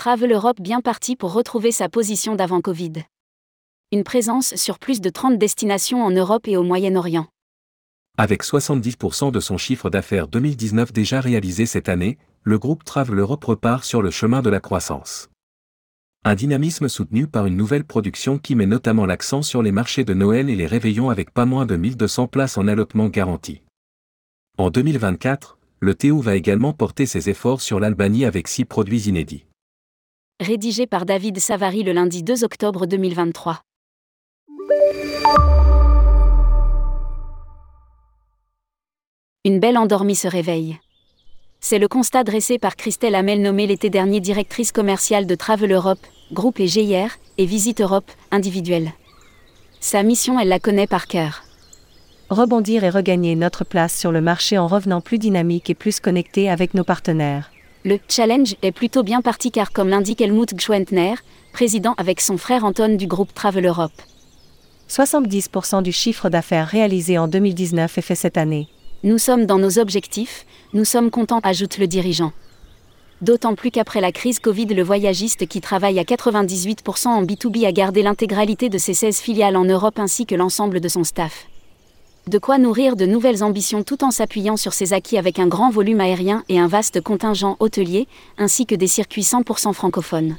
Travel Europe bien parti pour retrouver sa position d'avant Covid. Une présence sur plus de 30 destinations en Europe et au Moyen-Orient. Avec 70% de son chiffre d'affaires 2019 déjà réalisé cette année, le groupe Travel Europe repart sur le chemin de la croissance. Un dynamisme soutenu par une nouvelle production qui met notamment l'accent sur les marchés de Noël et les réveillons avec pas moins de 1200 places en allotement garanti. En 2024, le Théo va également porter ses efforts sur l'Albanie avec six produits inédits. Rédigé par David Savary le lundi 2 octobre 2023. Une belle endormie se réveille. C'est le constat dressé par Christelle Hamel nommée l'été dernier directrice commerciale de Travel Europe, groupe et GIR, et Visite Europe, individuelle. Sa mission, elle la connaît par cœur. Rebondir et regagner notre place sur le marché en revenant plus dynamique et plus connecté avec nos partenaires. Le challenge est plutôt bien parti car comme l'indique Helmut Gschwentner, président avec son frère Anton du groupe Travel Europe. 70% du chiffre d'affaires réalisé en 2019 est fait cette année. Nous sommes dans nos objectifs, nous sommes contents, ajoute le dirigeant. D'autant plus qu'après la crise Covid, le voyagiste qui travaille à 98% en B2B a gardé l'intégralité de ses 16 filiales en Europe ainsi que l'ensemble de son staff. De quoi nourrir de nouvelles ambitions tout en s'appuyant sur ses acquis avec un grand volume aérien et un vaste contingent hôtelier, ainsi que des circuits 100% francophones.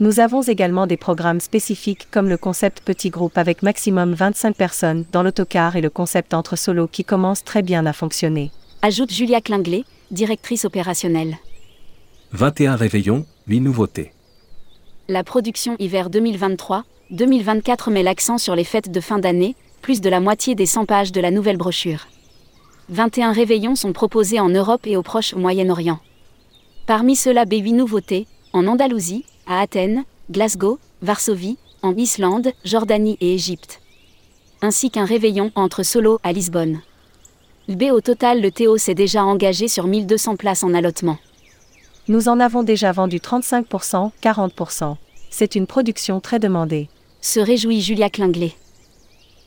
Nous avons également des programmes spécifiques comme le concept petit groupe avec maximum 25 personnes dans l'autocar et le concept entre solo qui commence très bien à fonctionner. Ajoute Julia Klinglet, directrice opérationnelle. 21 réveillons, 8 nouveautés. La production hiver 2023-2024 met l'accent sur les fêtes de fin d'année, plus de la moitié des 100 pages de la nouvelle brochure. 21 réveillons sont proposés en Europe et au Proche Moyen-Orient. Parmi ceux-là, B8 nouveautés, en Andalousie, à Athènes, Glasgow, Varsovie, en Islande, Jordanie et Égypte. Ainsi qu'un réveillon entre Solo à Lisbonne. B au total, le Théo s'est déjà engagé sur 1200 places en allotement. Nous en avons déjà vendu 35%, 40%. C'est une production très demandée. Se réjouit Julia Klinglet.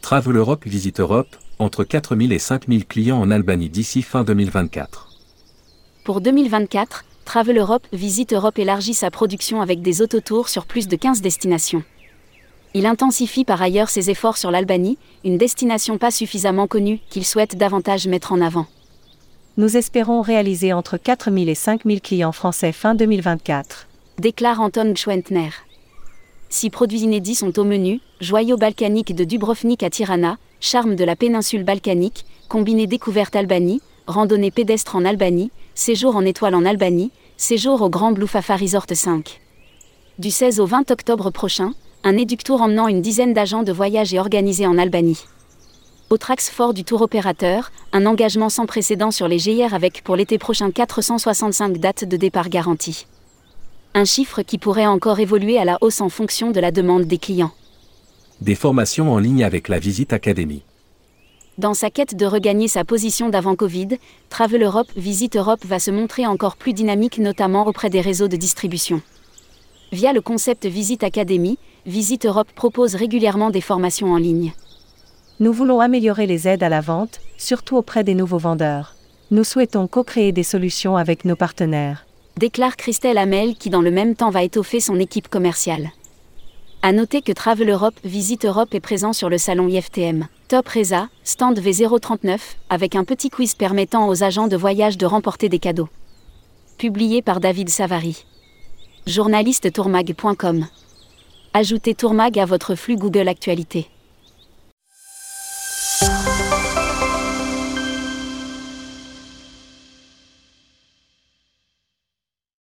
Travel Europe Visite Europe, entre 4000 et 5000 clients en Albanie d'ici fin 2024. Pour 2024, Travel Europe Visite Europe élargit sa production avec des autotours sur plus de 15 destinations. Il intensifie par ailleurs ses efforts sur l'Albanie, une destination pas suffisamment connue qu'il souhaite davantage mettre en avant. Nous espérons réaliser entre 4000 et 5000 clients français fin 2024. Déclare Anton Schwentner. Six produits inédits sont au menu joyaux balkaniques de Dubrovnik à Tirana, charme de la péninsule balkanique, combiné découverte Albanie, randonnée pédestre en Albanie, séjour en étoile en Albanie, séjour au Grand Blue Fafa Resort 5. Du 16 au 20 octobre prochain, un éductour emmenant une dizaine d'agents de voyage est organisé en Albanie. Autre axe fort du tour opérateur, un engagement sans précédent sur les GIR avec pour l'été prochain 465 dates de départ garanties. Un chiffre qui pourrait encore évoluer à la hausse en fonction de la demande des clients. Des formations en ligne avec la Visite Academy. Dans sa quête de regagner sa position d'avant Covid, Travel Europe Visite Europe va se montrer encore plus dynamique notamment auprès des réseaux de distribution. Via le concept Visite Academy, Visite Europe propose régulièrement des formations en ligne. Nous voulons améliorer les aides à la vente, surtout auprès des nouveaux vendeurs. Nous souhaitons co-créer des solutions avec nos partenaires. Déclare Christelle Hamel qui dans le même temps va étoffer son équipe commerciale. À noter que Travel Europe Visite Europe est présent sur le salon IFTM. Top Reza, stand V039, avec un petit quiz permettant aux agents de voyage de remporter des cadeaux. Publié par David Savary. Journaliste tourmag.com. Ajoutez Tourmag à votre flux Google Actualité.